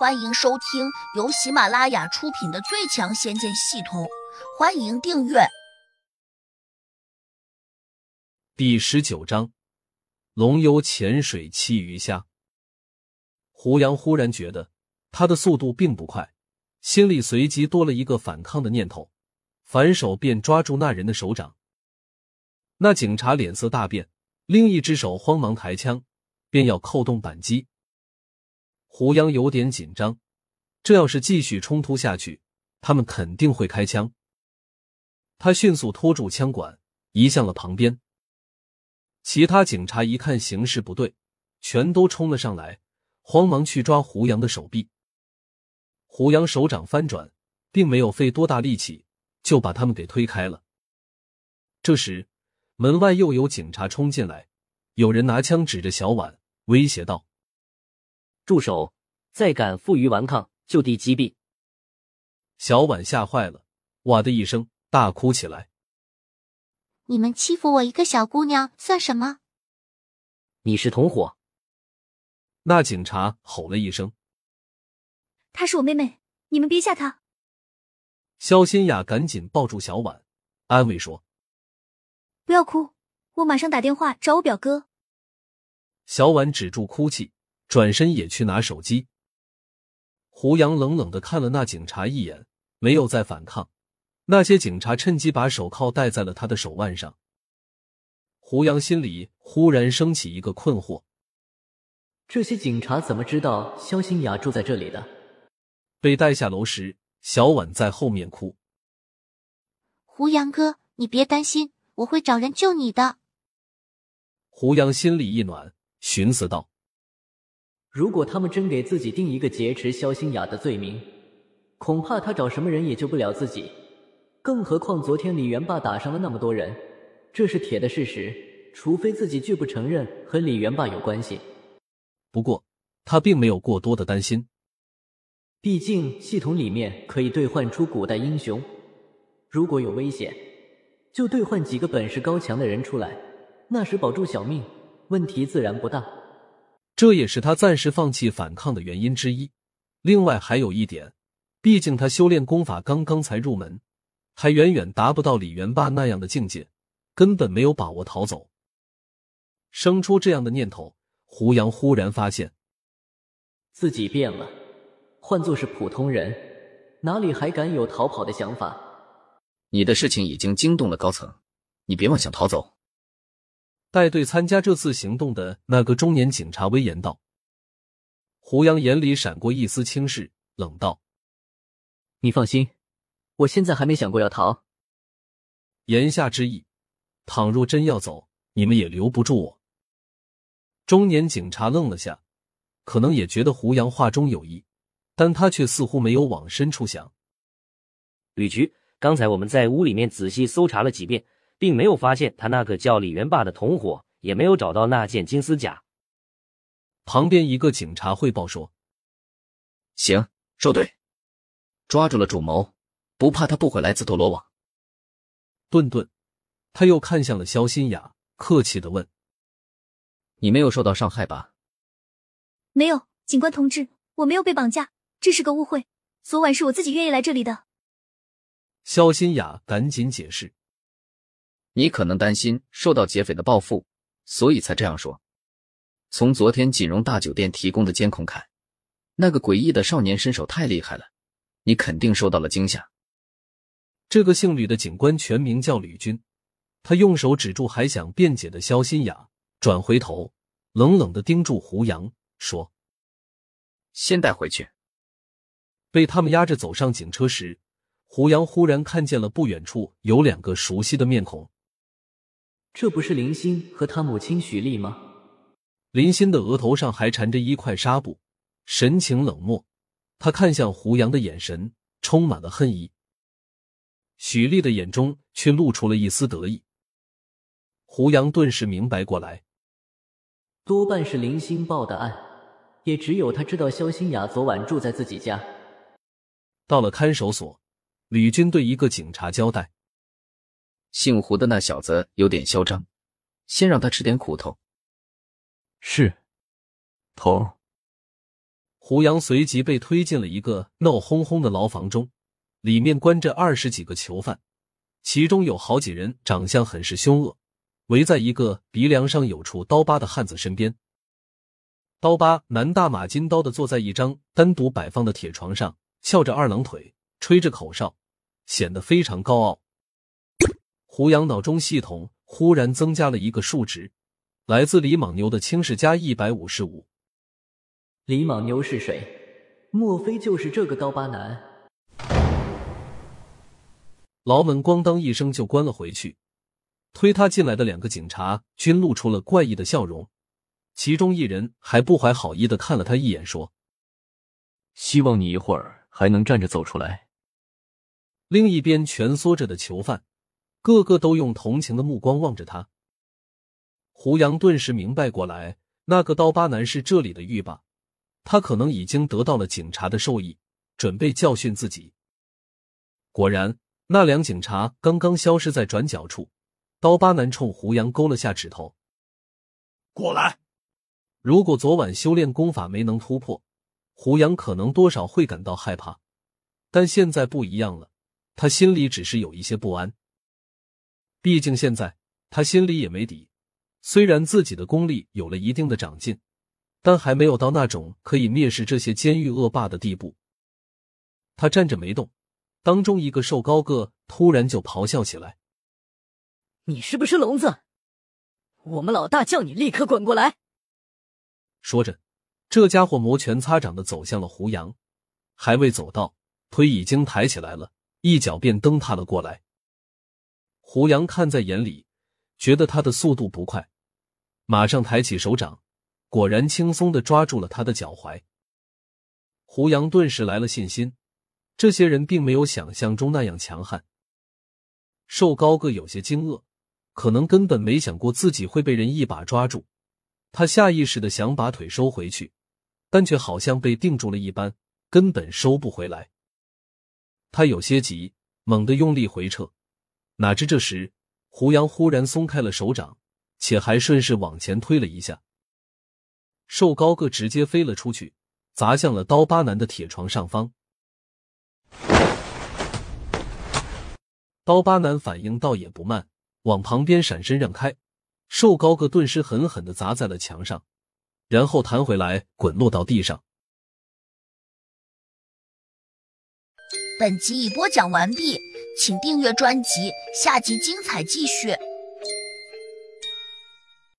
欢迎收听由喜马拉雅出品的《最强仙剑系统》，欢迎订阅。第十九章：龙游浅水栖鱼虾。胡杨忽然觉得他的速度并不快，心里随即多了一个反抗的念头，反手便抓住那人的手掌。那警察脸色大变，另一只手慌忙抬枪，便要扣动扳机。胡杨有点紧张，这要是继续冲突下去，他们肯定会开枪。他迅速拖住枪管，移向了旁边。其他警察一看形势不对，全都冲了上来，慌忙去抓胡杨的手臂。胡杨手掌翻转，并没有费多大力气，就把他们给推开了。这时，门外又有警察冲进来，有人拿枪指着小婉，威胁道。住手！再敢负隅顽抗，就地击毙！小婉吓坏了，哇的一声大哭起来。你们欺负我一个小姑娘算什么？你是同伙！那警察吼了一声：“她是我妹妹，你们别吓她！”肖新雅赶紧抱住小婉，安慰说：“不要哭，我马上打电话找我表哥。”小婉止住哭泣。转身也去拿手机。胡杨冷冷的看了那警察一眼，没有再反抗。那些警察趁机把手铐戴在了他的手腕上。胡杨心里忽然升起一个困惑：这些警察怎么知道肖新雅住在这里的？被带下楼时，小婉在后面哭：“胡杨哥，你别担心，我会找人救你的。”胡杨心里一暖，寻思道。如果他们真给自己定一个劫持萧新雅的罪名，恐怕他找什么人也救不了自己。更何况昨天李元霸打伤了那么多人，这是铁的事实。除非自己拒不承认和李元霸有关系。不过他并没有过多的担心，毕竟系统里面可以兑换出古代英雄。如果有危险，就兑换几个本事高强的人出来，那时保住小命，问题自然不大。这也是他暂时放弃反抗的原因之一。另外还有一点，毕竟他修炼功法刚刚才入门，还远远达不到李元霸那样的境界，根本没有把握逃走。生出这样的念头，胡杨忽然发现自己变了，换作是普通人，哪里还敢有逃跑的想法？你的事情已经惊动了高层，你别妄想逃走。带队参加这次行动的那个中年警察威严道：“胡杨眼里闪过一丝轻视，冷道：‘你放心，我现在还没想过要逃。’言下之意，倘若真要走，你们也留不住我。”中年警察愣了下，可能也觉得胡杨话中有意，但他却似乎没有往深处想。吕局，刚才我们在屋里面仔细搜查了几遍。并没有发现他那个叫李元霸的同伙，也没有找到那件金丝甲。旁边一个警察汇报说：“行，收队，抓住了主谋，不怕他不回来自投罗网。”顿顿，他又看向了肖新雅，客气的问：“你没有受到伤害吧？”“没有，警官同志，我没有被绑架，这是个误会。昨晚是我自己愿意来这里的。”肖新雅赶紧解释。你可能担心受到劫匪的报复，所以才这样说。从昨天锦荣大酒店提供的监控看，那个诡异的少年身手太厉害了，你肯定受到了惊吓。这个姓吕的警官全名叫吕军，他用手指住还想辩解的肖新雅，转回头冷冷的盯住胡杨，说：“先带回去。”被他们押着走上警车时，胡杨忽然看见了不远处有两个熟悉的面孔。这不是林欣和他母亲许丽吗？林欣的额头上还缠着一块纱布，神情冷漠。他看向胡杨的眼神充满了恨意。许丽的眼中却露出了一丝得意。胡杨顿时明白过来，多半是林欣报的案，也只有他知道肖新雅昨晚住在自己家。到了看守所，吕军对一个警察交代。姓胡的那小子有点嚣张，先让他吃点苦头。是，头。胡杨随即被推进了一个闹哄哄的牢房中，里面关着二十几个囚犯，其中有好几人长相很是凶恶，围在一个鼻梁上有处刀疤的汉子身边。刀疤男大马金刀的坐在一张单独摆放的铁床上，翘着二郎腿，吹着口哨，显得非常高傲。胡杨脑中系统忽然增加了一个数值，来自李莽牛的轻视加一百五十五。李莽牛是谁？莫非就是这个刀疤男？牢门咣当一声就关了回去。推他进来的两个警察均露出了怪异的笑容，其中一人还不怀好意的看了他一眼，说：“希望你一会儿还能站着走出来。”另一边蜷缩着的囚犯，个个都用同情的目光望着他。胡杨顿时明白过来，那个刀疤男是这里的狱霸。他可能已经得到了警察的授意，准备教训自己。果然，那两警察刚刚消失在转角处，刀疤男冲胡杨勾了下指头：“过来。”如果昨晚修炼功法没能突破，胡杨可能多少会感到害怕，但现在不一样了，他心里只是有一些不安。毕竟现在他心里也没底，虽然自己的功力有了一定的长进。但还没有到那种可以蔑视这些监狱恶霸的地步。他站着没动，当中一个瘦高个突然就咆哮起来：“你是不是聋子？我们老大叫你立刻滚过来！”说着，这家伙摩拳擦掌的走向了胡杨，还未走到，腿已经抬起来了，一脚便蹬踏了过来。胡杨看在眼里，觉得他的速度不快，马上抬起手掌。果然轻松的抓住了他的脚踝，胡杨顿时来了信心。这些人并没有想象中那样强悍。瘦高个有些惊愕，可能根本没想过自己会被人一把抓住。他下意识的想把腿收回去，但却好像被定住了一般，根本收不回来。他有些急，猛地用力回撤，哪知这时胡杨忽然松开了手掌，且还顺势往前推了一下。瘦高个直接飞了出去，砸向了刀疤男的铁床上方。刀疤男反应倒也不慢，往旁边闪身让开。瘦高个顿时狠狠的砸在了墙上，然后弹回来，滚落到地上。本集已播讲完毕，请订阅专辑，下集精彩继续。